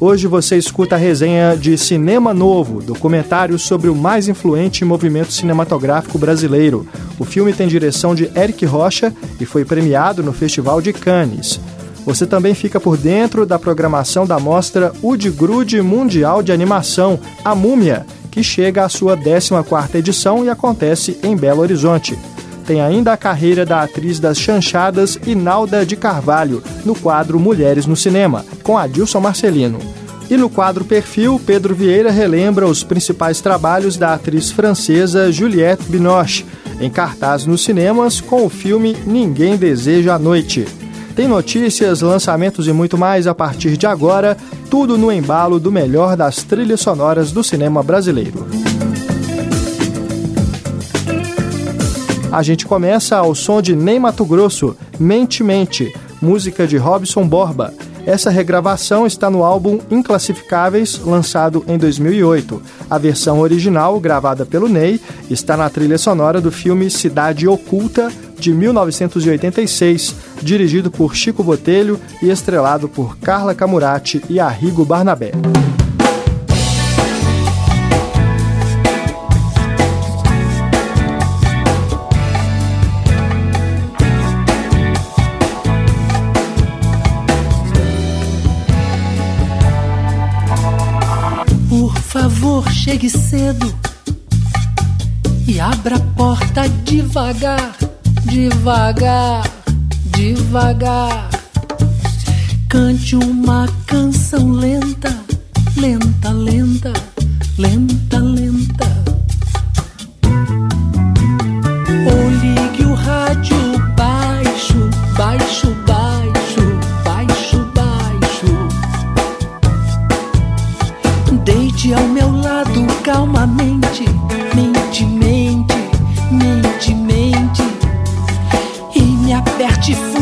Hoje você escuta a resenha de Cinema Novo, documentário sobre o mais influente movimento cinematográfico brasileiro. O filme tem direção de Eric Rocha e foi premiado no Festival de Cannes. Você também fica por dentro da programação da mostra Udgrude Mundial de Animação, A Múmia, que chega à sua 14ª edição e acontece em Belo Horizonte. Tem ainda a carreira da atriz das chanchadas Inalda de Carvalho, no quadro Mulheres no Cinema, com Adilson Marcelino. E no quadro Perfil, Pedro Vieira relembra os principais trabalhos da atriz francesa Juliette Binoche, em cartaz nos cinemas com o filme Ninguém Deseja a Noite. Tem notícias, lançamentos e muito mais a partir de agora, tudo no embalo do melhor das trilhas sonoras do cinema brasileiro. A gente começa ao som de Ney Mato Grosso, Mente Mente, música de Robson Borba. Essa regravação está no álbum Inclassificáveis, lançado em 2008. A versão original, gravada pelo Ney, está na trilha sonora do filme Cidade Oculta, de 1986, dirigido por Chico Botelho e estrelado por Carla Camurati e Arrigo Barnabé. Chegue cedo e abra a porta devagar, devagar, devagar. Cante uma canção lenta, lenta, lenta, lenta, lenta. Calmamente, mente, mente, mente, mente, e me aperte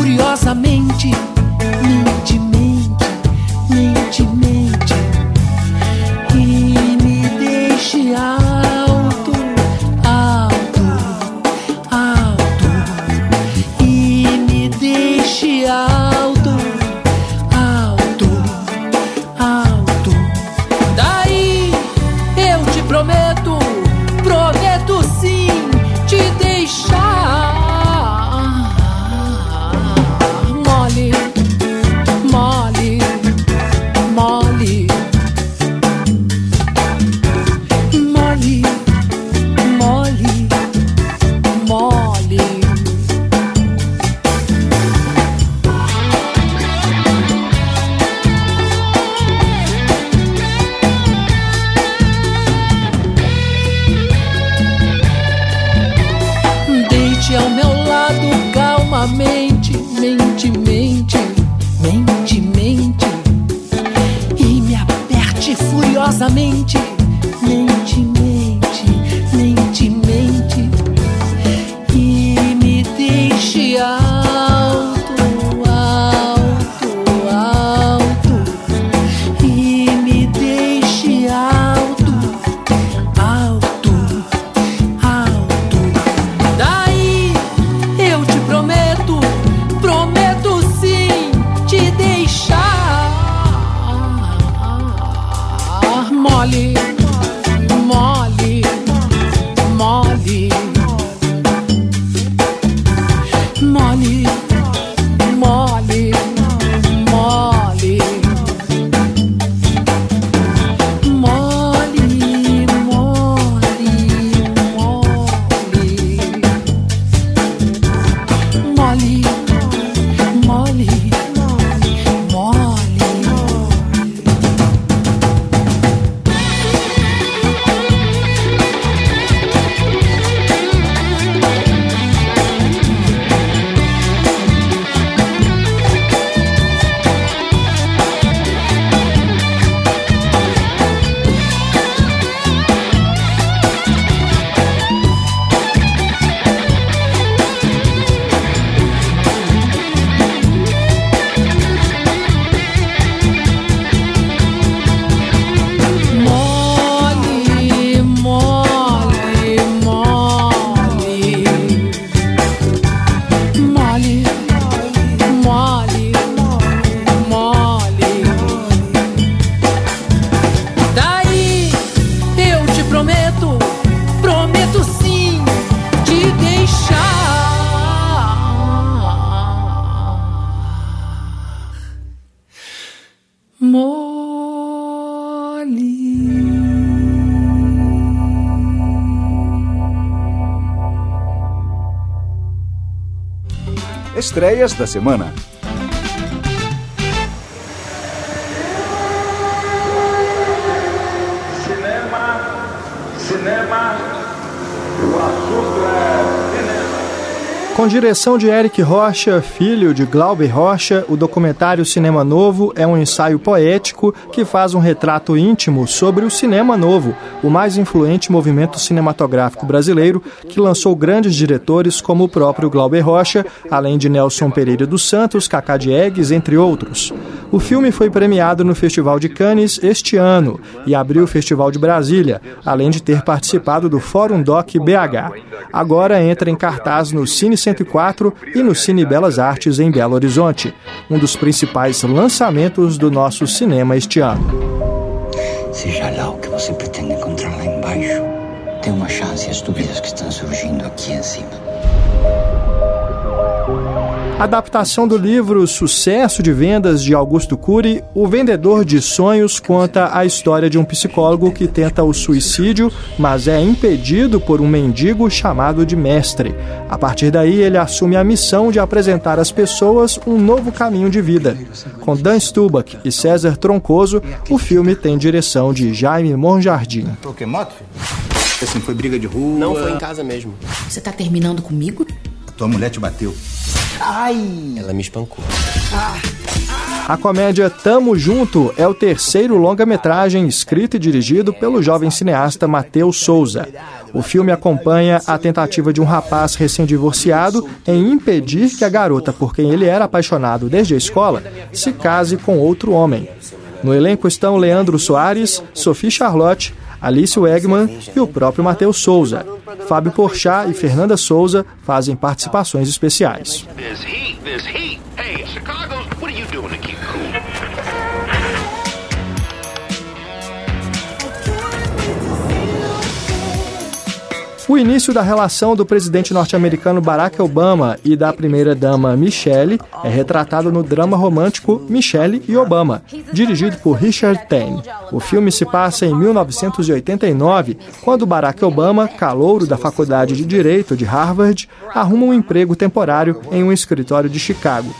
Estreias da semana. Com direção de Eric Rocha, filho de Glauber Rocha, o documentário Cinema Novo é um ensaio poético que faz um retrato íntimo sobre o cinema novo, o mais influente movimento cinematográfico brasileiro, que lançou grandes diretores como o próprio Glauber Rocha, além de Nelson Pereira dos Santos, Cacá Diegues, entre outros. O filme foi premiado no Festival de Cannes este ano e abriu o Festival de Brasília, além de ter participado do Fórum Doc BH. Agora entra em cartaz no Cine 104 e no Cine Belas Artes em Belo Horizonte, um dos principais lançamentos do nosso cinema este ano. Seja lá o que você pretende encontrar lá embaixo, tem uma chance as dúvidas que estão surgindo aqui em cima. Adaptação do livro Sucesso de Vendas de Augusto Cury, O Vendedor de Sonhos conta a história de um psicólogo que tenta o suicídio, mas é impedido por um mendigo chamado de mestre. A partir daí, ele assume a missão de apresentar às pessoas um novo caminho de vida. Com Dan Stubach e César Troncoso, o filme tem direção de Jaime Monjardim. moto, Assim, foi briga de rua. Não foi em casa mesmo. Você tá terminando comigo? A tua mulher te bateu. Ai! Ela me espancou. A comédia Tamo Junto é o terceiro longa-metragem escrito e dirigido pelo jovem cineasta Matheus Souza. O filme acompanha a tentativa de um rapaz recém-divorciado em impedir que a garota por quem ele era apaixonado desde a escola se case com outro homem. No elenco estão Leandro Soares, Sophie Charlotte, Alice Wegman e o próprio Matheus Souza. Fábio Porchat e Fernanda Souza fazem participações especiais. O início da relação do presidente norte-americano Barack Obama e da primeira-dama Michelle é retratado no drama romântico Michelle e Obama, dirigido por Richard Tane. O filme se passa em 1989, quando Barack Obama, calouro da Faculdade de Direito de Harvard, arruma um emprego temporário em um escritório de Chicago.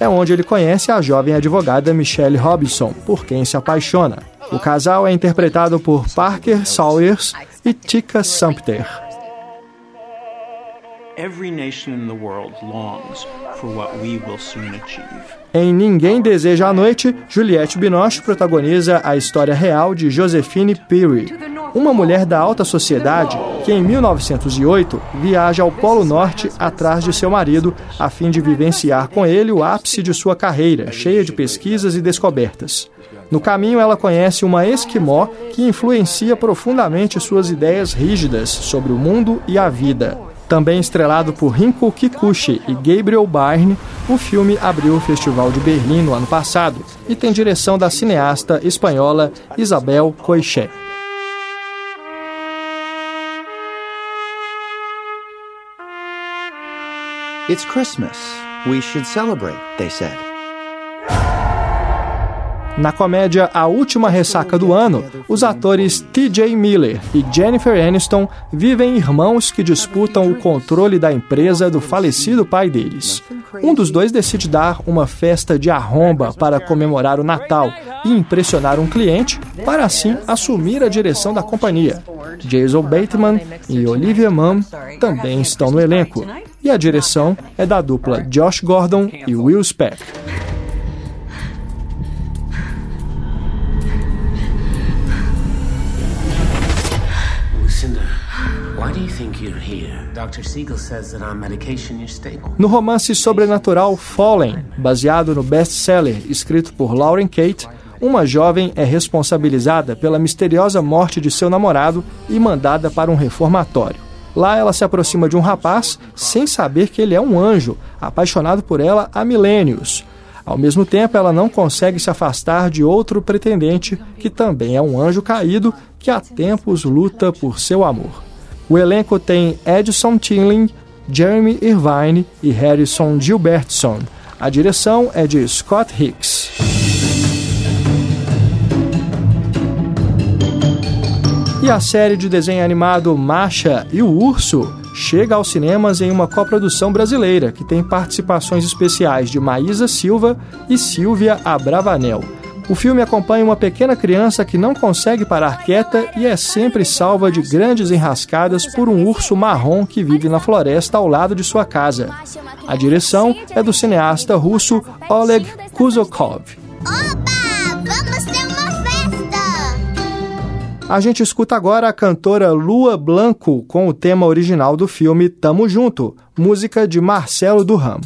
É onde ele conhece a jovem advogada Michelle Robinson, por quem se apaixona. O casal é interpretado por Parker Sawyers e Tika Sumpter. Em Ninguém Deseja a Noite, Juliette Binoche protagoniza a história real de Josephine Peary, uma mulher da alta sociedade que em 1908 viaja ao Polo Norte atrás de seu marido a fim de vivenciar com ele o ápice de sua carreira, cheia de pesquisas e descobertas. No caminho, ela conhece uma esquimó que influencia profundamente suas ideias rígidas sobre o mundo e a vida. Também estrelado por Rinko Kikuchi e Gabriel Byrne, o filme abriu o Festival de Berlim no ano passado e tem direção da cineasta espanhola Isabel Coixet. It's Christmas. We should celebrate, they said. Na comédia A Última Ressaca do Ano, os atores T.J. Miller e Jennifer Aniston vivem irmãos que disputam o controle da empresa do falecido pai deles. Um dos dois decide dar uma festa de arromba para comemorar o Natal e impressionar um cliente, para assim assumir a direção da companhia. Jason Bateman e Olivia Munn também estão no elenco. E a direção é da dupla Josh Gordon e Will Speck. No romance sobrenatural Fallen, baseado no best-seller escrito por Lauren Kate, uma jovem é responsabilizada pela misteriosa morte de seu namorado e mandada para um reformatório. Lá ela se aproxima de um rapaz sem saber que ele é um anjo, apaixonado por ela há milênios. Ao mesmo tempo, ela não consegue se afastar de outro pretendente, que também é um anjo caído, que há tempos luta por seu amor. O elenco tem Edson Tinlin, Jeremy Irvine e Harrison Gilbertson. A direção é de Scott Hicks. E a série de desenho animado Masha e o Urso chega aos cinemas em uma coprodução brasileira, que tem participações especiais de Maísa Silva e Silvia Abravanel. O filme acompanha uma pequena criança que não consegue parar quieta e é sempre salva de grandes enrascadas por um urso marrom que vive na floresta ao lado de sua casa. A direção é do cineasta russo Oleg Kuzokov. A gente escuta agora a cantora Lua Blanco com o tema original do filme Tamo Junto, música de Marcelo Durham.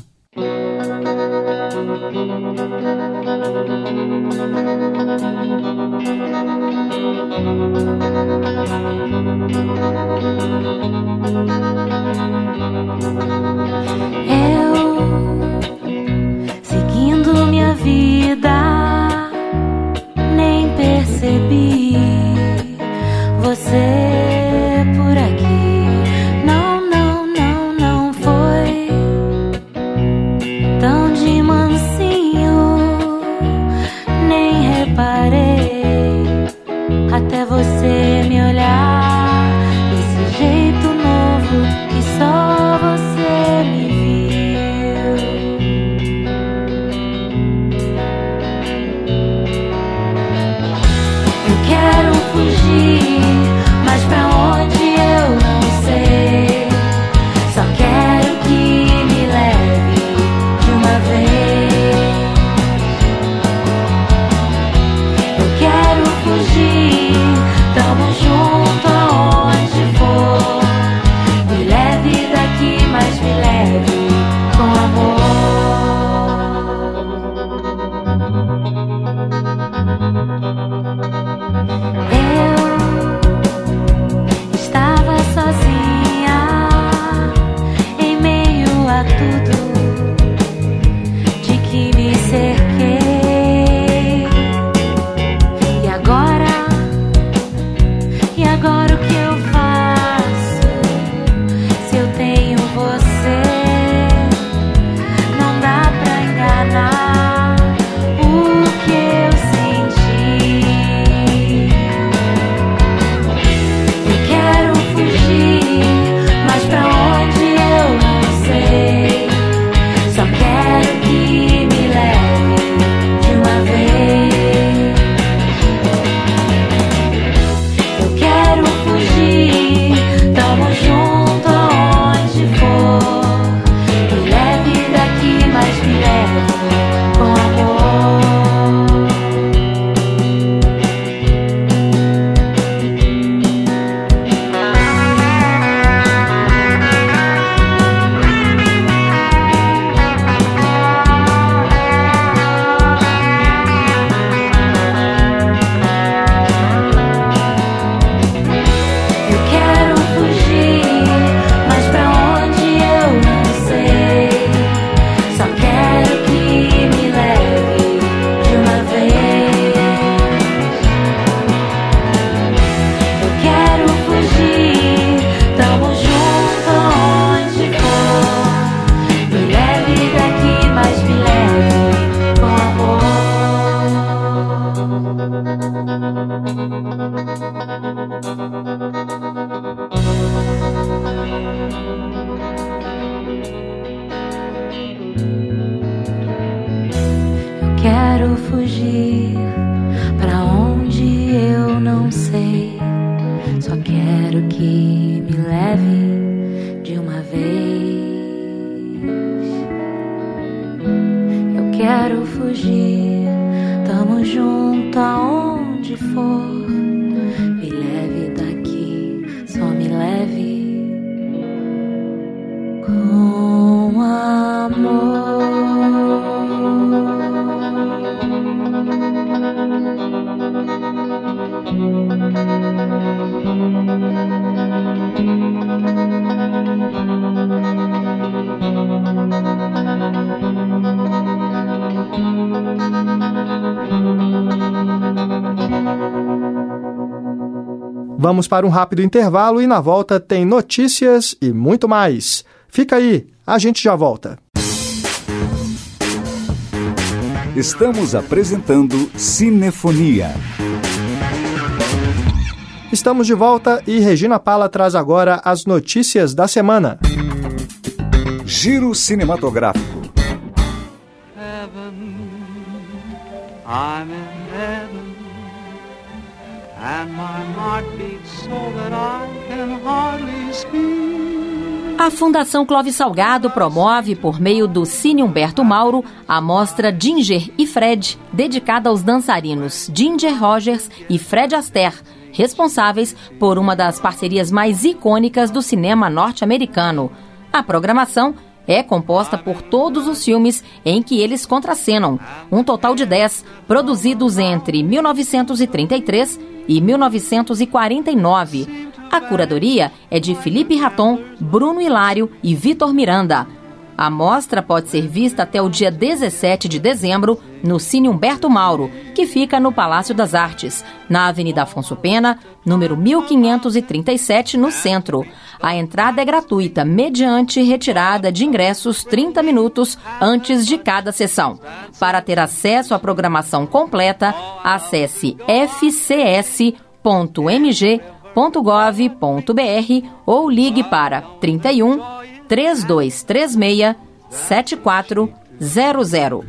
Vamos para um rápido intervalo e na volta tem notícias e muito mais. Fica aí, a gente já volta. Estamos apresentando Cinefonia. Estamos de volta e Regina Pala traz agora as notícias da semana. Giro cinematográfico. I'm in heaven, and my heart beats so that I can hardly speak. A Fundação Clóvis Salgado promove, por meio do Cine Humberto Mauro, a mostra Ginger e Fred, dedicada aos dançarinos Ginger Rogers e Fred Astaire, responsáveis por uma das parcerias mais icônicas do cinema norte-americano. A programação é composta por todos os filmes em que eles contracenam, um total de 10, produzidos entre 1933 e 1949. A curadoria é de Felipe Raton, Bruno Hilário e Vitor Miranda. A mostra pode ser vista até o dia 17 de dezembro no Cine Humberto Mauro, que fica no Palácio das Artes, na Avenida Afonso Pena, número 1537, no centro. A entrada é gratuita, mediante retirada de ingressos 30 minutos antes de cada sessão. Para ter acesso à programação completa, acesse fcs.mg.gov.br ou ligue para 31 3236 7400.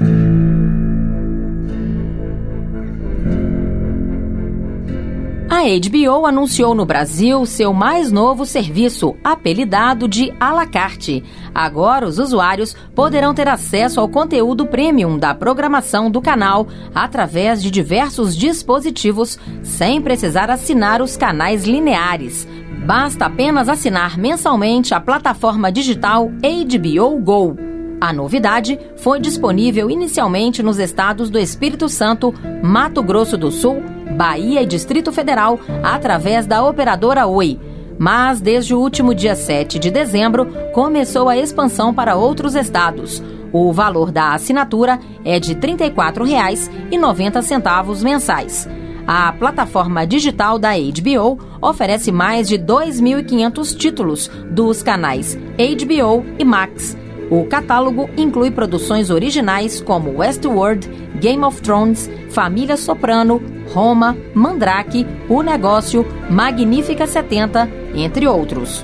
A HBO anunciou no Brasil seu mais novo serviço, apelidado de à la carte. Agora, os usuários poderão ter acesso ao conteúdo premium da programação do canal através de diversos dispositivos, sem precisar assinar os canais lineares. Basta apenas assinar mensalmente a plataforma digital HBO Go. A novidade foi disponível inicialmente nos estados do Espírito Santo, Mato Grosso do Sul, Bahia e Distrito Federal através da operadora Oi. Mas desde o último dia 7 de dezembro começou a expansão para outros estados. O valor da assinatura é de R$ 34,90 mensais. A plataforma digital da HBO oferece mais de 2.500 títulos dos canais HBO e Max o catálogo inclui produções originais como Westworld, Game of Thrones, Família Soprano, Roma, Mandrake, O Negócio, Magnífica 70, entre outros.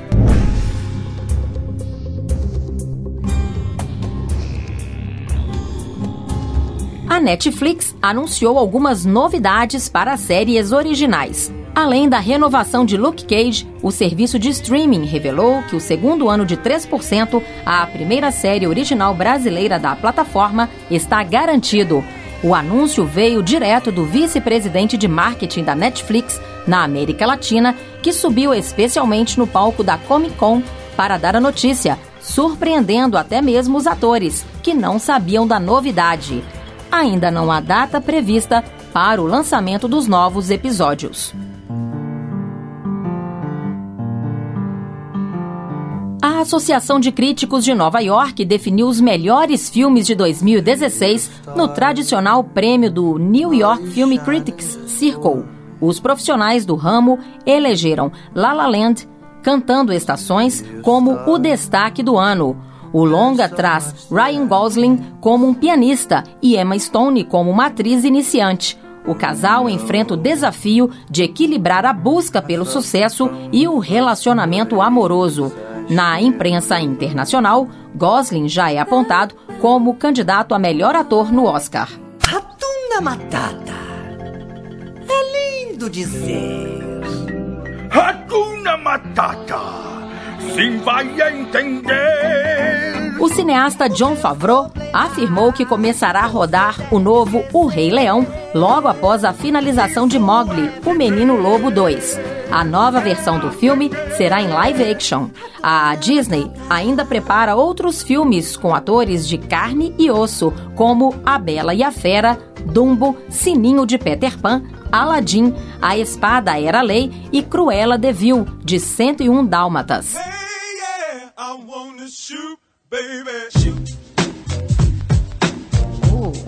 A Netflix anunciou algumas novidades para séries originais. Além da renovação de Luke Cage, o serviço de streaming revelou que o segundo ano de 3%, a primeira série original brasileira da plataforma, está garantido. O anúncio veio direto do vice-presidente de marketing da Netflix na América Latina, que subiu especialmente no palco da Comic Con para dar a notícia, surpreendendo até mesmo os atores, que não sabiam da novidade. Ainda não há data prevista para o lançamento dos novos episódios. A Associação de Críticos de Nova York definiu os melhores filmes de 2016 no tradicional prêmio do New York Film Critics Circle. Os profissionais do ramo elegeram La La Land, Cantando Estações, como o destaque do ano. O longa traz Ryan Gosling como um pianista e Emma Stone como uma atriz iniciante. O casal enfrenta o desafio de equilibrar a busca pelo sucesso e o relacionamento amoroso. Na imprensa internacional, Gosling já é apontado como candidato a melhor ator no Oscar. Ratunda Matata. É lindo dizer. Ratunda Matata. Sim, vai entender. O cineasta John Favreau afirmou que começará a rodar o novo O Rei Leão logo após a finalização de Mowgli, O Menino Lobo 2. A nova versão do filme será em live action. A Disney ainda prepara outros filmes com atores de carne e osso, como A Bela e a Fera, Dumbo, Sininho de Peter Pan, Aladdin, A Espada Era Lei e Cruella de Vil, de 101 Dálmatas.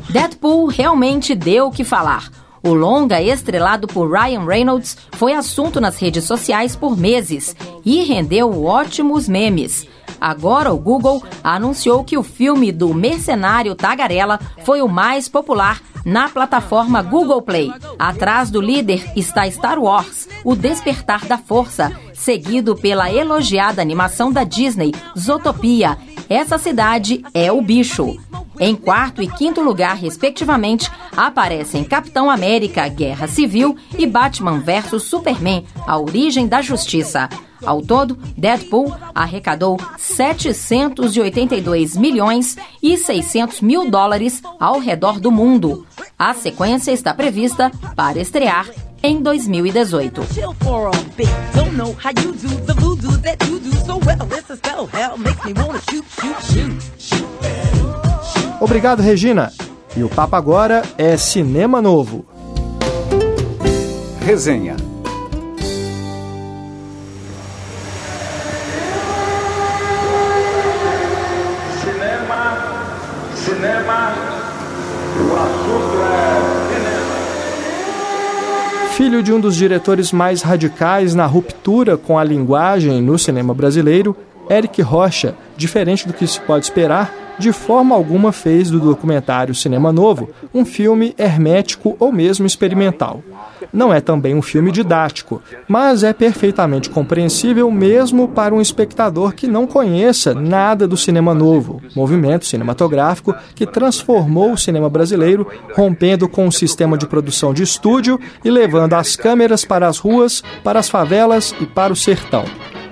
Deadpool realmente deu o que falar. O longa, estrelado por Ryan Reynolds, foi assunto nas redes sociais por meses e rendeu ótimos memes. Agora o Google anunciou que o filme do mercenário Tagarela foi o mais popular na plataforma Google Play. Atrás do líder está Star Wars, O Despertar da Força, seguido pela elogiada animação da Disney, Zootopia. Essa cidade é o bicho. Em quarto e quinto lugar, respectivamente, aparecem Capitão América, Guerra Civil e Batman vs Superman, A Origem da Justiça. Ao todo, Deadpool arrecadou 782 milhões e 600 mil dólares ao redor do mundo. A sequência está prevista para estrear em 2018. Obrigado, Regina. E o papo agora é Cinema Novo. Resenha. Filho de um dos diretores mais radicais na ruptura com a linguagem no cinema brasileiro, Eric Rocha, diferente do que se pode esperar, de forma alguma fez do documentário Cinema Novo um filme hermético ou mesmo experimental. Não é também um filme didático, mas é perfeitamente compreensível mesmo para um espectador que não conheça nada do cinema novo, movimento cinematográfico que transformou o cinema brasileiro, rompendo com o sistema de produção de estúdio e levando as câmeras para as ruas, para as favelas e para o sertão.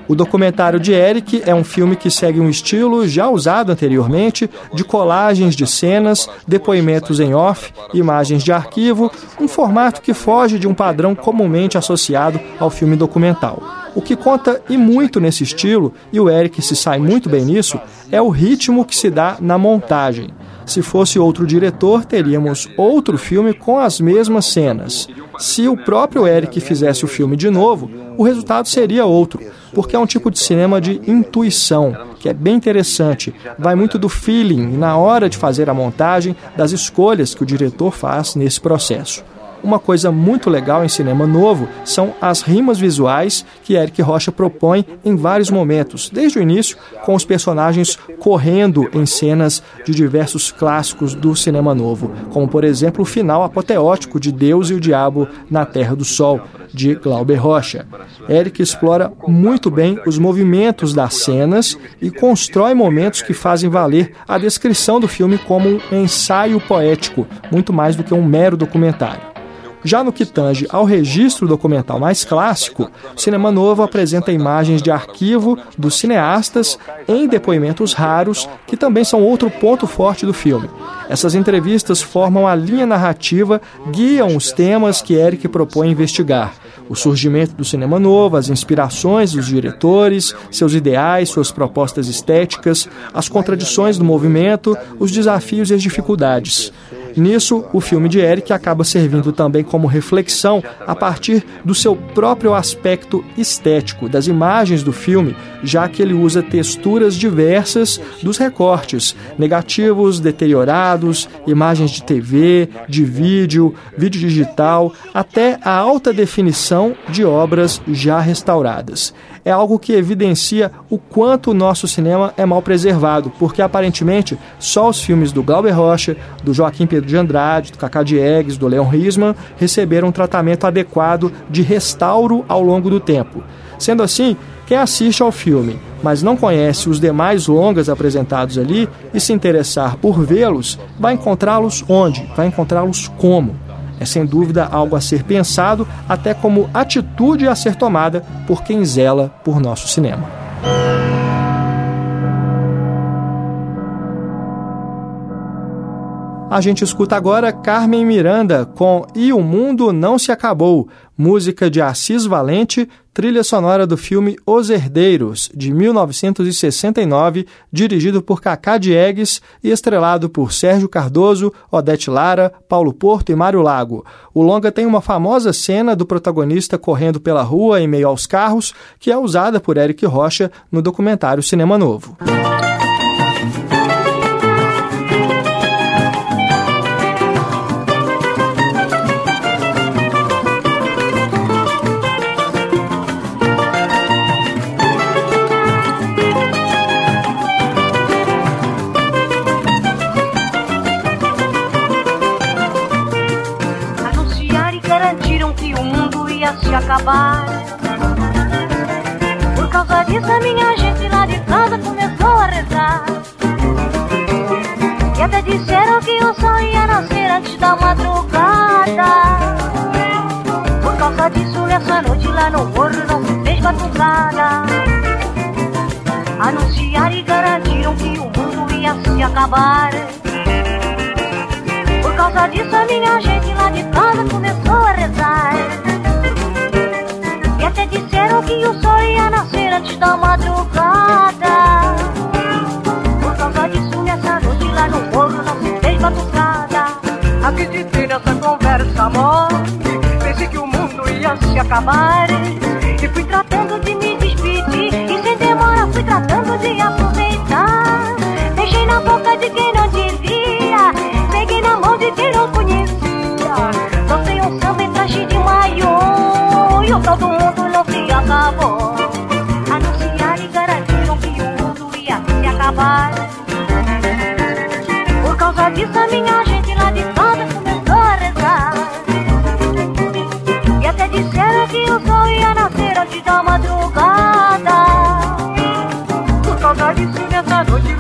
O documentário de Eric é um filme que segue um estilo já usado anteriormente, de colagens de cenas, depoimentos em off, imagens de arquivo, um formato que foge de um padrão comumente associado ao filme documental. O que conta e muito nesse estilo, e o Eric se sai muito bem nisso, é o ritmo que se dá na montagem. Se fosse outro diretor, teríamos outro filme com as mesmas cenas. Se o próprio Eric fizesse o filme de novo, o resultado seria outro, porque é um tipo de cinema de intuição, que é bem interessante. Vai muito do feeling na hora de fazer a montagem, das escolhas que o diretor faz nesse processo. Uma coisa muito legal em cinema novo são as rimas visuais que Eric Rocha propõe em vários momentos, desde o início, com os personagens correndo em cenas de diversos clássicos do cinema novo, como por exemplo o final apoteótico de Deus e o Diabo na Terra do Sol, de Glauber Rocha. Eric explora muito bem os movimentos das cenas e constrói momentos que fazem valer a descrição do filme como um ensaio poético, muito mais do que um mero documentário. Já no que tange ao registro documental mais clássico, Cinema Novo apresenta imagens de arquivo dos cineastas em depoimentos raros, que também são outro ponto forte do filme. Essas entrevistas formam a linha narrativa, guiam os temas que Eric propõe investigar. O surgimento do cinema novo, as inspirações dos diretores, seus ideais, suas propostas estéticas, as contradições do movimento, os desafios e as dificuldades. Nisso, o filme de Eric acaba servindo também como reflexão a partir do seu próprio aspecto estético, das imagens do filme, já que ele usa texturas diversas dos recortes, negativos, deteriorados, imagens de TV, de vídeo, vídeo digital, até a alta definição de obras já restauradas é algo que evidencia o quanto o nosso cinema é mal preservado, porque aparentemente só os filmes do Glauber Rocha, do Joaquim Pedro de Andrade, do Cacá Diegues, do Leon Risman receberam um tratamento adequado de restauro ao longo do tempo. Sendo assim, quem assiste ao filme, mas não conhece os demais longas apresentados ali e se interessar por vê-los, vai encontrá-los onde? Vai encontrá-los como? É sem dúvida algo a ser pensado, até como atitude a ser tomada por quem zela por nosso cinema. A gente escuta agora Carmen Miranda com E o Mundo Não Se Acabou, música de Assis Valente, trilha sonora do filme Os Herdeiros, de 1969, dirigido por Cacá Diegues e estrelado por Sérgio Cardoso, Odete Lara, Paulo Porto e Mário Lago. O longa tem uma famosa cena do protagonista correndo pela rua em meio aos carros, que é usada por Eric Rocha no documentário Cinema Novo.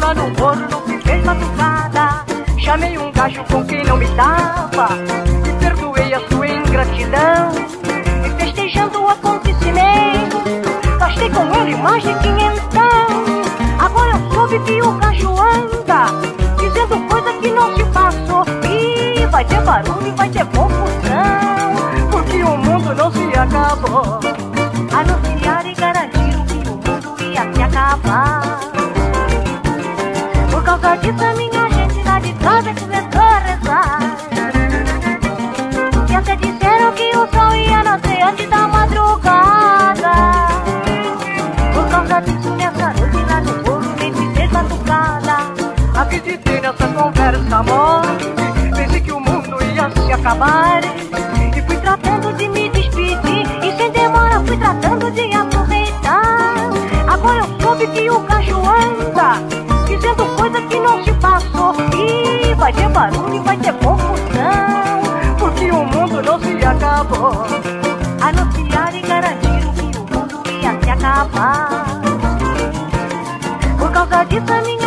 Lá no morro se fez batucada. Chamei um gajo com quem não me dava e perdoei a sua ingratidão. E festejando o acontecimento, gastei com ele mais de quinhentão. Agora eu soube que o gajo anda dizendo coisa que não se passou. E vai ter barulho vai ter Por causa disso, a minha gente lá de casa começou a rezar. E até disseram que o sol ia nascer antes da madrugada. Por causa disso, nessa noite lá no morro nem se fez batucada. Acreditei nessa conversa mole, pensei que o mundo ia se acabar. E fui tratando de me despedir, e sem demora fui tratando de aproveitar. Agora eu soube que o gajo anda, dizendo coisa que barulho e vai ter confusão, porque o mundo não se acabou. Anunciaram e garantiram que o mundo ia se acabar. Por causa disso, a minha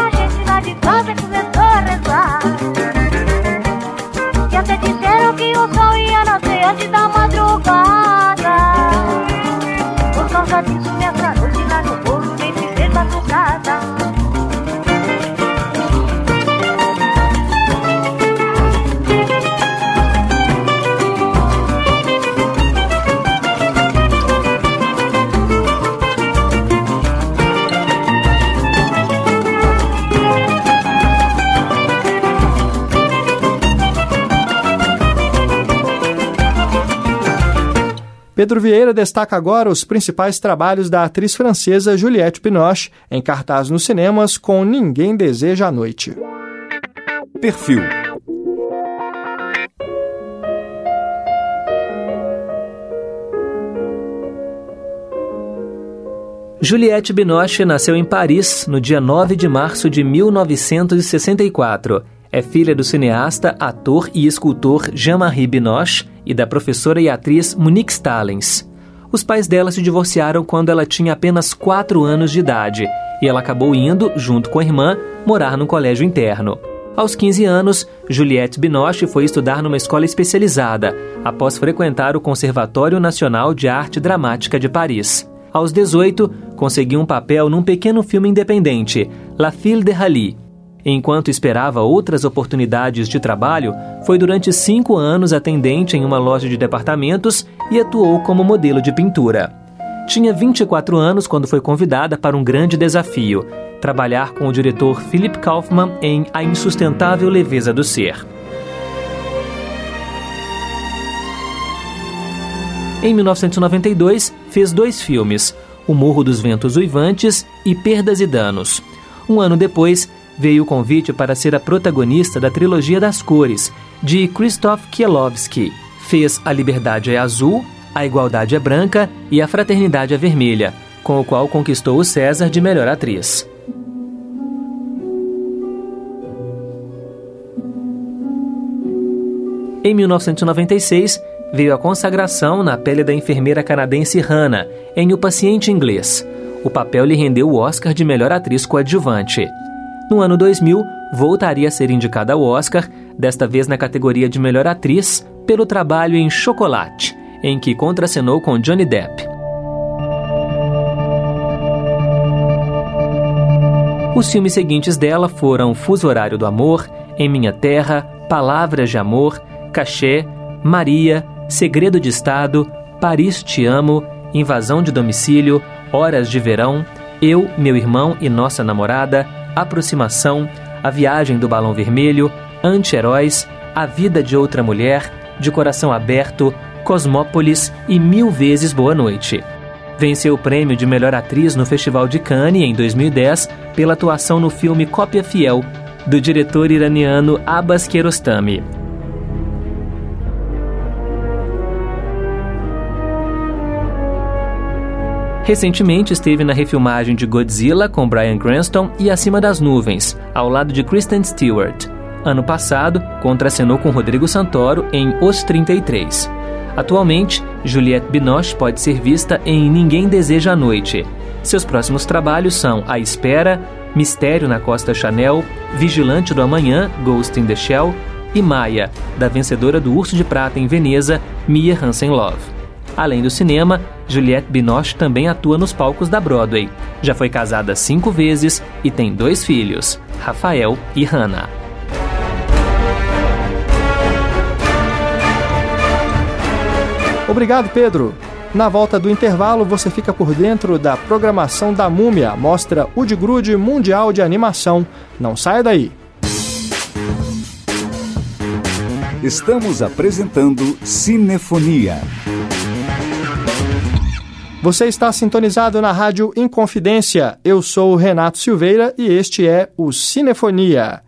Pedro Vieira destaca agora os principais trabalhos da atriz francesa Juliette Binoche, em cartaz nos cinemas com Ninguém Deseja a Noite. Perfil Juliette Binoche nasceu em Paris no dia 9 de março de 1964. É filha do cineasta, ator e escultor Jean-Marie Binoche e da professora e atriz Monique Stallings. Os pais dela se divorciaram quando ela tinha apenas 4 anos de idade e ela acabou indo, junto com a irmã, morar num colégio interno. Aos 15 anos, Juliette Binoche foi estudar numa escola especializada, após frequentar o Conservatório Nacional de Arte Dramática de Paris. Aos 18, conseguiu um papel num pequeno filme independente, La Fille de Rally. Enquanto esperava outras oportunidades de trabalho, foi durante cinco anos atendente em uma loja de departamentos e atuou como modelo de pintura. Tinha 24 anos quando foi convidada para um grande desafio: trabalhar com o diretor Philip Kaufman em A Insustentável Leveza do Ser. Em 1992, fez dois filmes, O Morro dos Ventos Uivantes e Perdas e Danos. Um ano depois, veio o convite para ser a protagonista da trilogia das cores, de Krzysztof Kieslowski. Fez A Liberdade é Azul, A Igualdade é Branca e A Fraternidade é Vermelha, com o qual conquistou o César de Melhor Atriz. Em 1996, veio a consagração na pele da enfermeira canadense Hannah, em O Paciente Inglês. O papel lhe rendeu o Oscar de melhor atriz coadjuvante. No ano 2000, voltaria a ser indicada ao Oscar, desta vez na categoria de melhor atriz, pelo trabalho em Chocolate, em que contracenou com Johnny Depp. Os filmes seguintes dela foram Fuso Horário do Amor, Em Minha Terra, Palavras de Amor, Cachê, Maria, Segredo de Estado, Paris Te Amo, Invasão de Domicílio, Horas de Verão, Eu, Meu Irmão e Nossa Namorada, Aproximação, A Viagem do Balão Vermelho, Anti-Heróis, A Vida de Outra Mulher, De Coração Aberto, Cosmópolis e Mil Vezes Boa Noite. Venceu o prêmio de melhor atriz no Festival de Cannes em 2010 pela atuação no filme Cópia Fiel, do diretor iraniano Abbas Kiarostami. Recentemente esteve na refilmagem de Godzilla com Bryan Cranston e Acima das Nuvens, ao lado de Kristen Stewart. Ano passado, contracenou com Rodrigo Santoro em Os 33. Atualmente, Juliette Binoche pode ser vista em Ninguém Deseja a Noite. Seus próximos trabalhos são A Espera, Mistério na Costa Chanel, Vigilante do Amanhã, Ghost in the Shell e Maia, da vencedora do Urso de Prata em Veneza, Mia Hansen-Love. Além do cinema, Juliette Binoche também atua nos palcos da Broadway. Já foi casada cinco vezes e tem dois filhos, Rafael e Hannah. Obrigado, Pedro. Na volta do intervalo, você fica por dentro da programação da Múmia, mostra o de Grude Mundial de Animação. Não saia daí. Estamos apresentando Cinefonia. Você está sintonizado na Rádio Inconfidência. Eu sou Renato Silveira e este é o Cinefonia.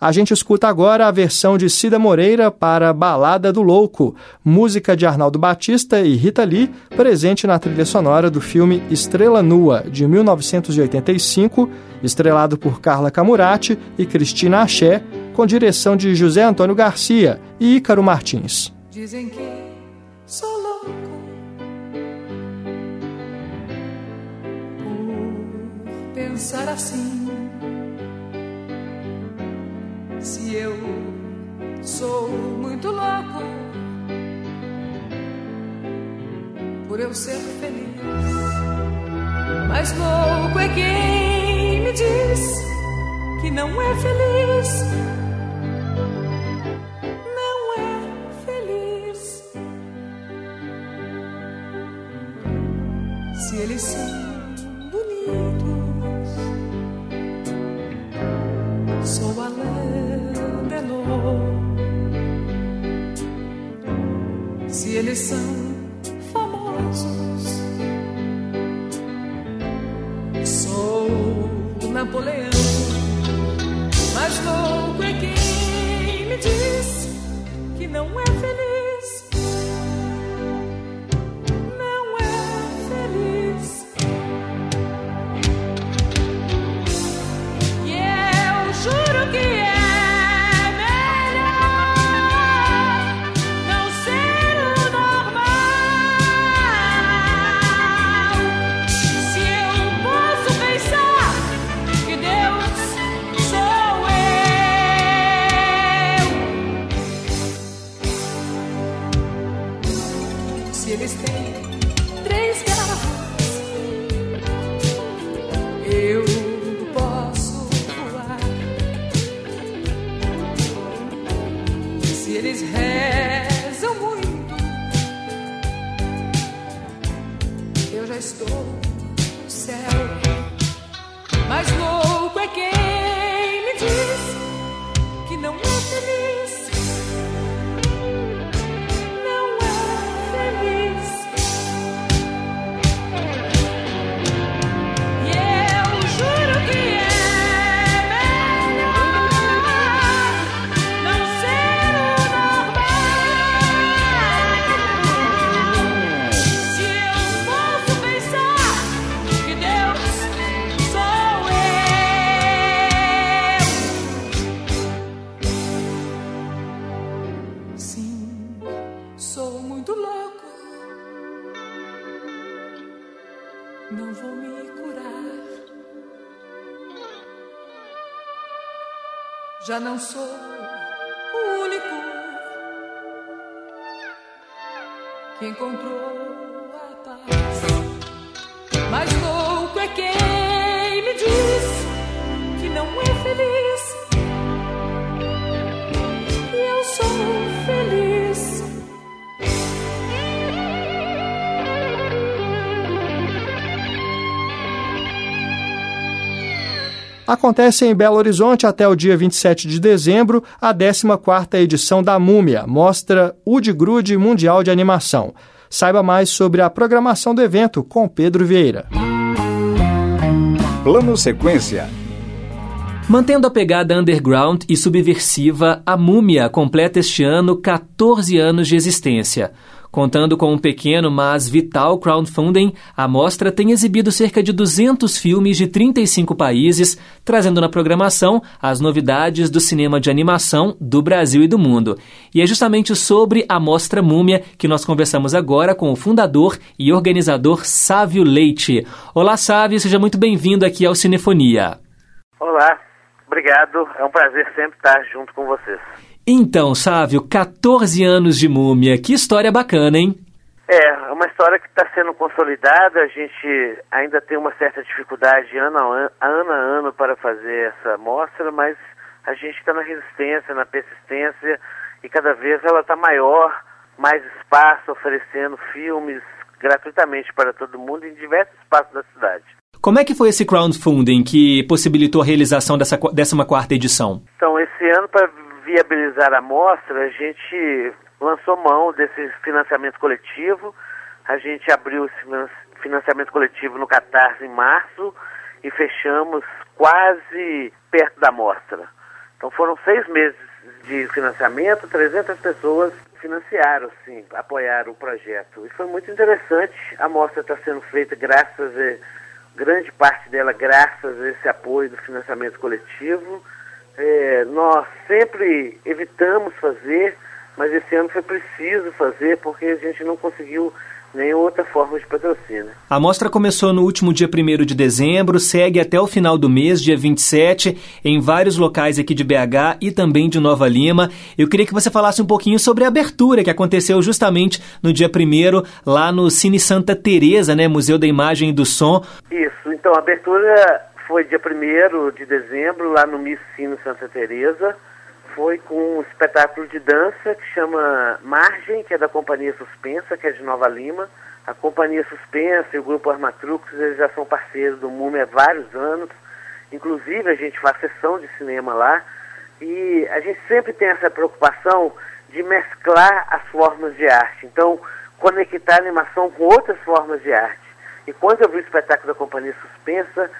A gente escuta agora a versão de Cida Moreira para Balada do Louco, música de Arnaldo Batista e Rita Lee, presente na trilha sonora do filme Estrela Nua, de 1985, estrelado por Carla Camurati e Cristina Axé, com direção de José Antônio Garcia e Ícaro Martins. Dizem que sou pensar assim. Se eu sou muito louco por eu ser feliz, mas louco é quem me diz que não é feliz. Não é feliz. Se eles são Se Já não sou o único que encontrou a paz. Mas louco é quem Acontece em Belo Horizonte até o dia 27 de dezembro a 14ª edição da Múmia, mostra Udgrude Mundial de Animação. Saiba mais sobre a programação do evento com Pedro Vieira. Plano Sequência. Mantendo a pegada underground e subversiva, a Múmia completa este ano 14 anos de existência. Contando com um pequeno, mas vital crowdfunding, a mostra tem exibido cerca de 200 filmes de 35 países, trazendo na programação as novidades do cinema de animação do Brasil e do mundo. E é justamente sobre a Mostra Múmia que nós conversamos agora com o fundador e organizador Sávio Leite. Olá, Sávio, seja muito bem-vindo aqui ao Cinefonia. Olá, obrigado. É um prazer sempre estar junto com vocês. Então, Sávio, 14 anos de múmia, que história bacana, hein? É, uma história que está sendo consolidada, a gente ainda tem uma certa dificuldade ano a ano, ano, a ano para fazer essa mostra, mas a gente está na resistência, na persistência e cada vez ela está maior, mais espaço, oferecendo filmes gratuitamente para todo mundo em diversos espaços da cidade. Como é que foi esse crowdfunding que possibilitou a realização dessa 14 edição? Então, esse ano, para viabilizar a mostra, a gente lançou mão desse financiamento coletivo. A gente abriu esse financiamento coletivo no Catarse em março e fechamos quase perto da mostra. Então foram seis meses de financiamento, 300 pessoas financiaram, sim, apoiaram o projeto. E foi muito interessante. A mostra está sendo feita graças a grande parte dela graças a esse apoio do financiamento coletivo. É, nós sempre evitamos fazer, mas esse ano foi preciso fazer porque a gente não conseguiu nenhuma outra forma de patrocínio. A mostra começou no último dia 1 de dezembro, segue até o final do mês, dia 27, em vários locais aqui de BH e também de Nova Lima. Eu queria que você falasse um pouquinho sobre a abertura que aconteceu justamente no dia 1 lá no Cine Santa Teresa, né, Museu da Imagem e do Som. Isso, então a abertura foi dia 1 de dezembro, lá no Miss Cine Santa Teresa. Foi com um espetáculo de dança que chama Margem, que é da Companhia Suspensa, que é de Nova Lima. A Companhia Suspensa e o Grupo Armatrux, eles já são parceiros do MUME há vários anos. Inclusive, a gente faz sessão de cinema lá. E a gente sempre tem essa preocupação de mesclar as formas de arte. Então, conectar a animação com outras formas de arte. E quando eu vi o espetáculo da Companhia Suspensa,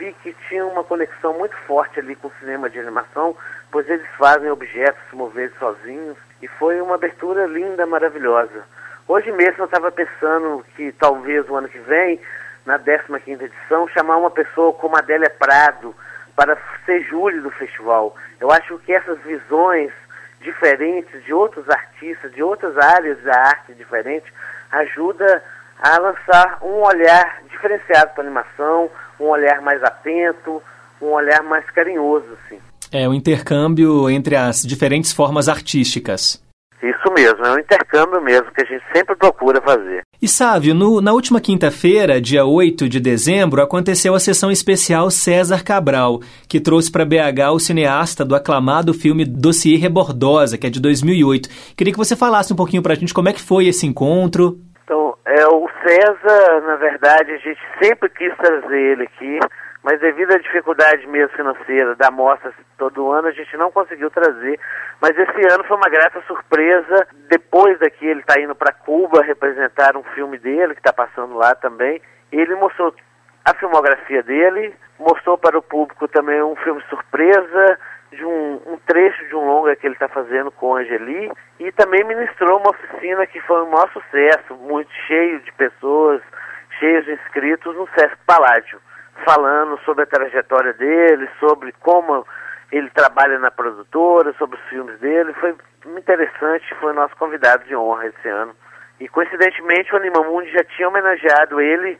vi que tinha uma conexão muito forte ali com o cinema de animação, pois eles fazem objetos se moverem sozinhos, e foi uma abertura linda, maravilhosa. Hoje mesmo eu estava pensando que talvez o ano que vem, na 15ª edição, chamar uma pessoa como Adélia Prado para ser júri do festival. Eu acho que essas visões diferentes de outros artistas, de outras áreas da arte diferentes, ajuda a lançar um olhar diferenciado para a animação, um olhar mais atento, um olhar mais carinhoso, assim. É o intercâmbio entre as diferentes formas artísticas. Isso mesmo, é um intercâmbio mesmo que a gente sempre procura fazer. E Sávio, no, na última quinta-feira, dia 8 de dezembro, aconteceu a sessão especial César Cabral, que trouxe para BH o cineasta do aclamado filme Dossiê Rebordosa, que é de 2008. Queria que você falasse um pouquinho para a gente como é que foi esse encontro. É, o César, na verdade, a gente sempre quis trazer ele aqui, mas devido à dificuldade mesmo financeira da mostra todo ano, a gente não conseguiu trazer. Mas esse ano foi uma grata surpresa. Depois daqui ele está indo para Cuba representar um filme dele, que está passando lá também. Ele mostrou a filmografia dele, mostrou para o público também um filme surpresa, de um, um, trecho de um longa que ele está fazendo com a Angeli e também ministrou uma oficina que foi um maior sucesso, muito cheio de pessoas, cheios de inscritos no Sesc Palácio, falando sobre a trajetória dele, sobre como ele trabalha na produtora, sobre os filmes dele. Foi interessante, foi nosso convidado de honra esse ano. E coincidentemente o Animamundi já tinha homenageado ele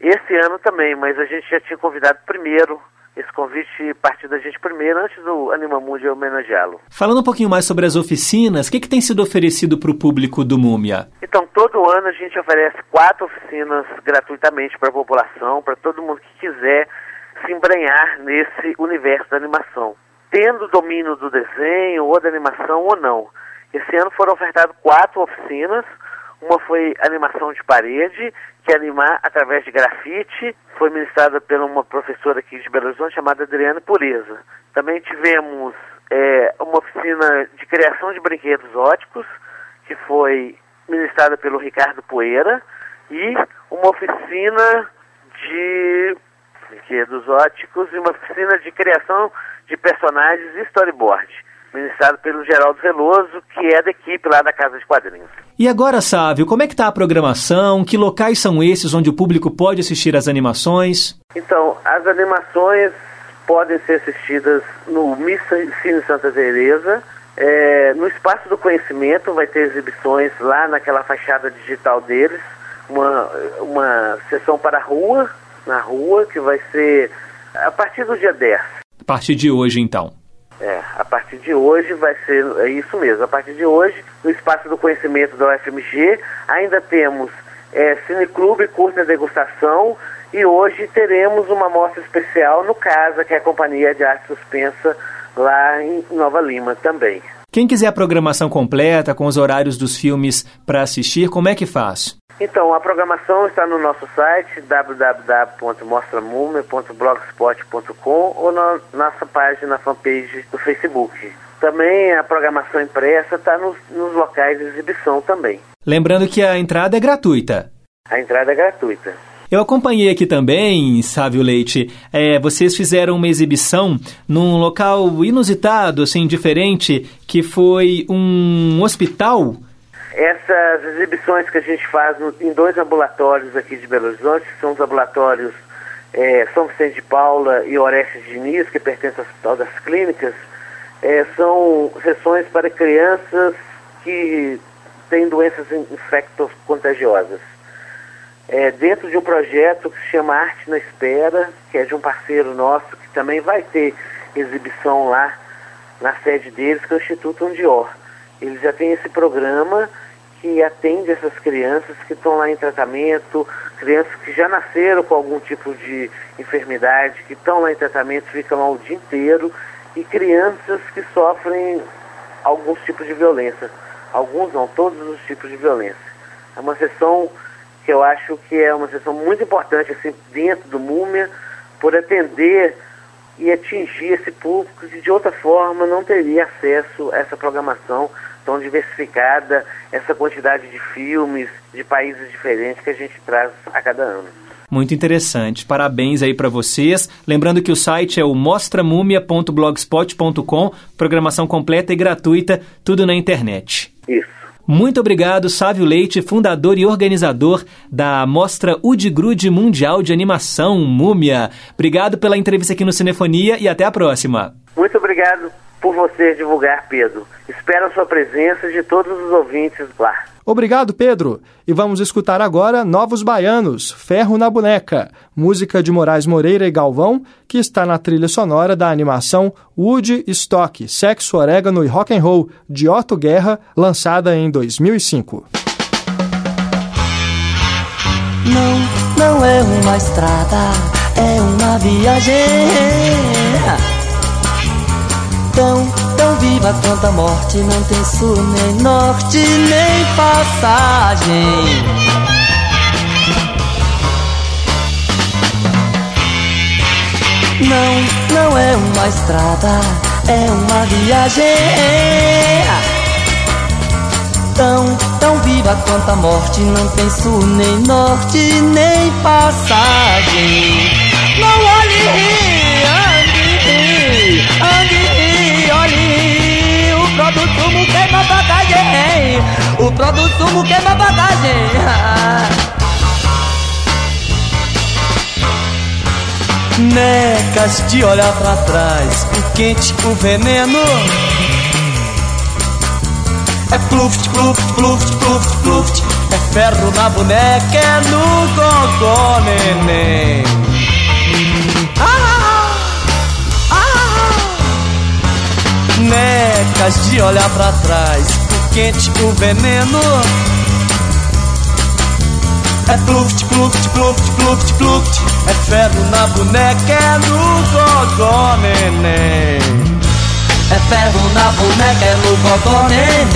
esse ano também, mas a gente já tinha convidado primeiro esse convite partir da gente primeiro, antes do Anima Mundi homenageá-lo. Falando um pouquinho mais sobre as oficinas, o que, que tem sido oferecido para o público do Múmia? Então, todo ano a gente oferece quatro oficinas gratuitamente para a população, para todo mundo que quiser se embranhar nesse universo da animação, tendo domínio do desenho ou da animação ou não. Esse ano foram ofertadas quatro oficinas. Uma foi animação de parede, que animar através de grafite, foi ministrada por uma professora aqui de Belo Horizonte chamada Adriana Pureza. Também tivemos é, uma oficina de criação de brinquedos óticos, que foi ministrada pelo Ricardo Poeira, e uma oficina de brinquedos óticos e uma oficina de criação de personagens e storyboard, ministrado pelo Geraldo Veloso, que é da equipe lá da Casa de Quadrinhos. E agora, Sávio, como é que está a programação? Que locais são esses onde o público pode assistir às animações? Então, as animações podem ser assistidas no Missa Cine Santa Teresa, é, no Espaço do Conhecimento vai ter exibições lá naquela fachada digital deles, uma, uma sessão para a rua, na rua, que vai ser a partir do dia 10. A partir de hoje, então. É, a partir de hoje vai ser é isso mesmo. A partir de hoje, no Espaço do Conhecimento da UFMG, ainda temos é, Cineclube, curta degustação, e hoje teremos uma mostra especial no Casa, que é a Companhia de Arte Suspensa, lá em Nova Lima também. Quem quiser a programação completa, com os horários dos filmes para assistir, como é que faz? Então, a programação está no nosso site www.mostramumia.blogspot.com ou na nossa página fanpage do Facebook. Também a programação impressa está nos, nos locais de exibição também. Lembrando que a entrada é gratuita. A entrada é gratuita. Eu acompanhei aqui também, Sávio Leite, é, vocês fizeram uma exibição num local inusitado, assim, diferente, que foi um hospital. Essas exibições que a gente faz no, em dois ambulatórios aqui de Belo Horizonte, são os ambulatórios é, São Vicente de Paula e Orestes Diniz, que pertencem ao Hospital das Clínicas, é, são sessões para crianças que têm doenças infecto-contagiosas é, dentro de um projeto que se chama Arte na Espera, que é de um parceiro nosso, que também vai ter exibição lá na sede deles, que é o Instituto Ondior. Eles já têm esse programa que atende essas crianças que estão lá em tratamento, crianças que já nasceram com algum tipo de enfermidade, que estão lá em tratamento, ficam lá o dia inteiro, e crianças que sofrem alguns tipos de violência. Alguns não, todos os tipos de violência. É uma sessão que eu acho que é uma sessão muito importante assim, dentro do Múmia, por atender e atingir esse público que de outra forma não teria acesso a essa programação tão diversificada, essa quantidade de filmes de países diferentes que a gente traz a cada ano. Muito interessante. Parabéns aí para vocês. Lembrando que o site é o mostramumia.blogspot.com, programação completa e gratuita, tudo na internet. Isso. Muito obrigado, Sávio Leite, fundador e organizador da Mostra Udigrude Mundial de Animação, Múmia. Obrigado pela entrevista aqui no Cinefonia e até a próxima. Muito obrigado por você divulgar, Pedro. Espero a sua presença de todos os ouvintes lá. Obrigado, Pedro. E vamos escutar agora Novos Baianos, Ferro na Boneca, música de Moraes Moreira e Galvão, que está na trilha sonora da animação Wood Stock, Sexo, Orégano e Rock and Roll, de Otto Guerra, lançada em 2005. Não, não é uma estrada, é uma viagem. Tão tão viva quanto a morte, não tem sul nem norte, nem passagem. Não, não é uma estrada, é uma viagem. Tão, tão viva quanto a morte, não tem sul nem norte, nem passagem. Não olhe, ande, ande, produto sumo queima bagagem, o produto sumo queima bagagem. Necas de olhar pra trás, o quente, o veneno. É pluft, pluft, pluft, pluft, pluft. É ferro na boneca, é no gogó, neném. Olhar pra trás, o quente, o veneno. É pluft, pluft, pluft, pluft, pluft. É ferro na boneca, é no gogó, neném. É ferro na boneca, é no gogó, neném.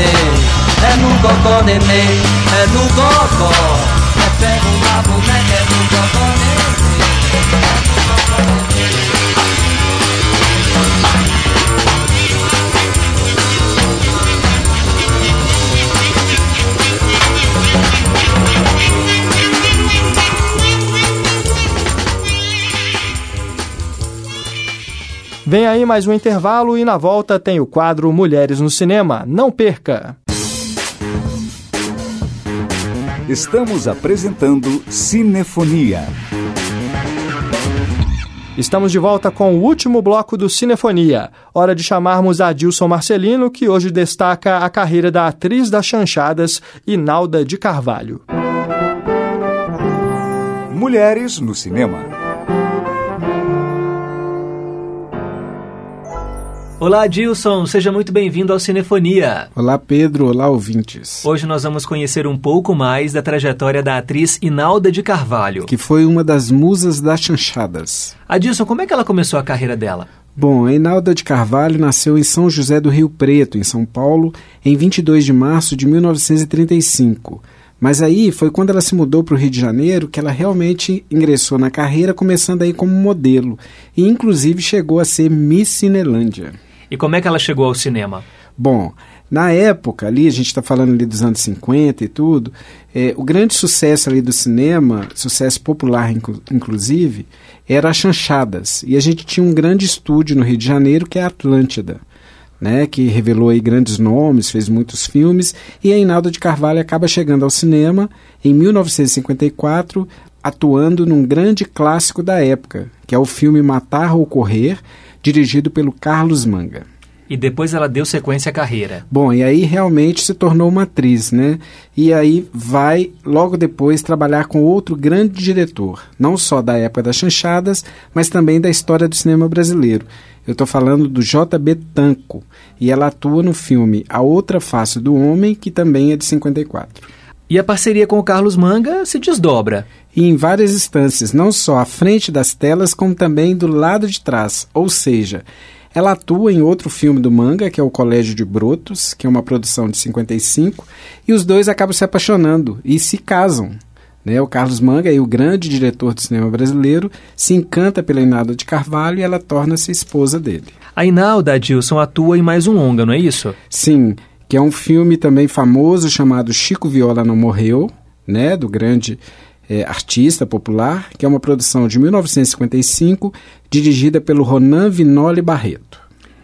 É no gogó, neném. É no gogó. É ferro na boneca, é no gogó, neném. Vem aí mais um intervalo e na volta tem o quadro Mulheres no Cinema. Não perca! Estamos apresentando Cinefonia. Estamos de volta com o último bloco do Cinefonia. Hora de chamarmos a Dilson Marcelino, que hoje destaca a carreira da atriz das chanchadas, Inalda de Carvalho. Mulheres no Cinema. Olá, Dilson, seja muito bem-vindo ao Cinefonia. Olá, Pedro, olá, ouvintes. Hoje nós vamos conhecer um pouco mais da trajetória da atriz Inalda de Carvalho, que foi uma das musas das chanchadas. Adilson, como é que ela começou a carreira dela? Bom, a Inalda de Carvalho nasceu em São José do Rio Preto, em São Paulo, em 22 de março de 1935. Mas aí foi quando ela se mudou para o Rio de Janeiro que ela realmente ingressou na carreira, começando aí como modelo. E inclusive chegou a ser Miss Cinelândia. E como é que ela chegou ao cinema? Bom, na época ali, a gente está falando ali dos anos 50 e tudo, é, o grande sucesso ali do cinema, sucesso popular inclu inclusive, era as chanchadas. E a gente tinha um grande estúdio no Rio de Janeiro que é a Atlântida. Né, que revelou aí grandes nomes, fez muitos filmes, e a Inaldo de Carvalho acaba chegando ao cinema em 1954, atuando num grande clássico da época, que é o filme Matar ou Correr, dirigido pelo Carlos Manga. E depois ela deu sequência à carreira. Bom, e aí realmente se tornou uma atriz, né? E aí vai logo depois trabalhar com outro grande diretor, não só da época das chanchadas, mas também da história do cinema brasileiro. Eu estou falando do J.B. Tanco, e ela atua no filme A Outra Face do Homem, que também é de 54. E a parceria com o Carlos Manga se desdobra. E em várias instâncias, não só à frente das telas, como também do lado de trás. Ou seja, ela atua em outro filme do Manga, que é O Colégio de Brotos, que é uma produção de 55, e os dois acabam se apaixonando e se casam. Né? O Carlos Manga, o grande diretor do cinema brasileiro, se encanta pela Inalda de Carvalho e ela torna-se esposa dele. A Inalda, Adilson, atua em mais um longa, não é isso? Sim, que é um filme também famoso chamado Chico Viola Não Morreu, né, do grande é, artista popular, que é uma produção de 1955, dirigida pelo Ronan Vinoli Barreto.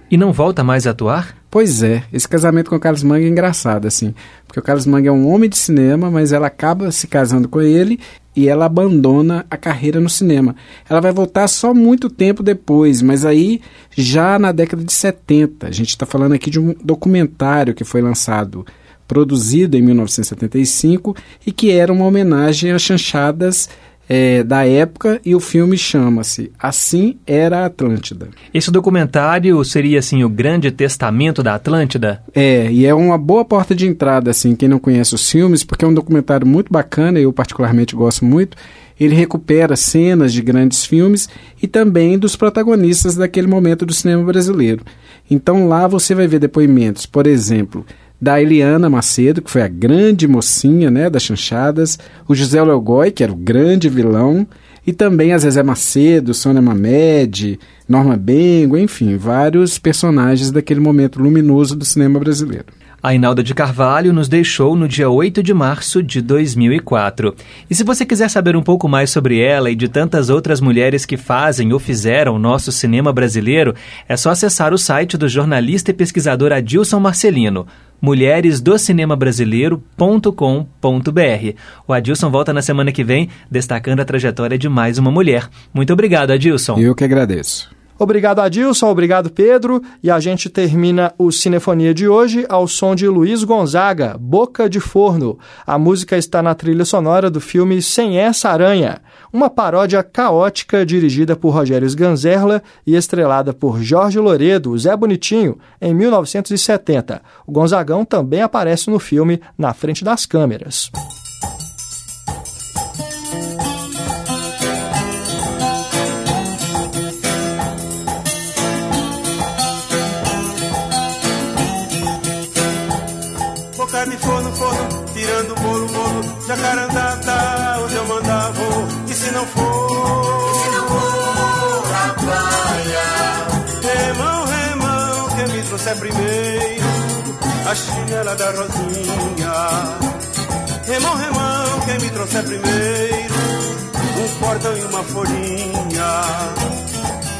E não volta mais a atuar? Pois é, esse casamento com o Carlos Manga é engraçado, assim, porque o Carlos Manga é um homem de cinema, mas ela acaba se casando com ele e ela abandona a carreira no cinema. Ela vai voltar só muito tempo depois, mas aí já na década de 70. A gente está falando aqui de um documentário que foi lançado, produzido em 1975 e que era uma homenagem às chanchadas é, da época e o filme chama-se Assim Era a Atlântida. Esse documentário seria assim o grande testamento da Atlântida? É, e é uma boa porta de entrada assim, quem não conhece os filmes, porque é um documentário muito bacana, eu particularmente gosto muito. Ele recupera cenas de grandes filmes e também dos protagonistas daquele momento do cinema brasileiro. Então lá você vai ver depoimentos, por exemplo, da Eliana Macedo, que foi a grande mocinha né, das chanchadas, o José Leogói, que era o grande vilão, e também a Zezé Macedo, Sônia Mamed, Norma Bengo, enfim, vários personagens daquele momento luminoso do cinema brasileiro. A Inalda de Carvalho nos deixou no dia 8 de março de 2004. E se você quiser saber um pouco mais sobre ela e de tantas outras mulheres que fazem ou fizeram o nosso cinema brasileiro, é só acessar o site do jornalista e pesquisador Adilson Marcelino, mulheresdocinemabilieiro.com.br. O Adilson volta na semana que vem, destacando a trajetória de mais uma mulher. Muito obrigado, Adilson. Eu que agradeço. Obrigado, Adilson. Obrigado, Pedro. E a gente termina o Cinefonia de hoje ao som de Luiz Gonzaga, Boca de Forno. A música está na trilha sonora do filme Sem Essa Aranha, uma paródia caótica dirigida por Rogério Sganzerla e estrelada por Jorge Loredo, Zé Bonitinho, em 1970. O Gonzagão também aparece no filme na frente das câmeras. Me trouxer primeiro, a chinela da Rosinha, remão, remão, quem me trouxer primeiro, um cordão e uma folhinha,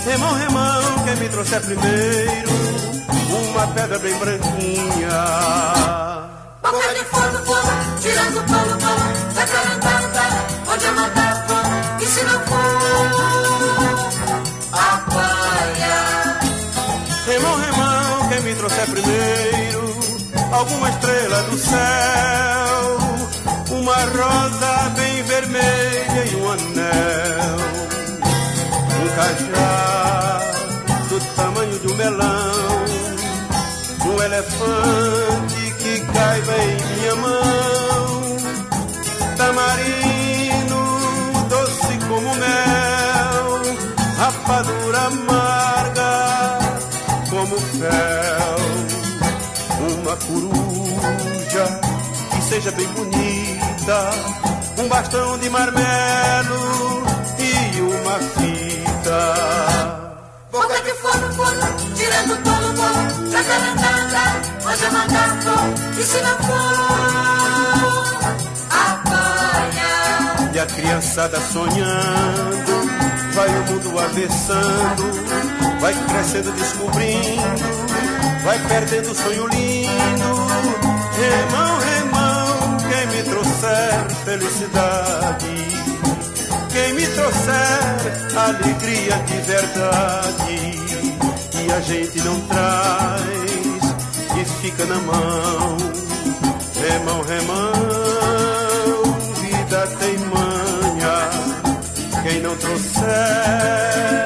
remão, remão, quem me trouxer primeiro, uma pedra bem branquinha. Boca de fogo, fogo, tirando polo, polo, jacarandá, onde eu mandar fogo, e se não for trouxer primeiro, alguma estrela do céu, uma rosa bem vermelha e um anel, um cajá do tamanho um melão, um elefante que caiba em Uma coruja que seja bem bonita, um bastão de marmelo e uma fita. Boca de fogo, fogo, tirando polo, polo, jacarandá, onde eu mandar fogo, e se não for, apanha. E a criançada sonhando, vai o mundo avessando, vai crescendo, descobrindo, vai perdendo o sonho lindo. Remão, remão, quem me trouxer felicidade? Quem me trouxer alegria de verdade? E a gente não traz e fica na mão. Remão remão vida tem manha. Quem não trouxer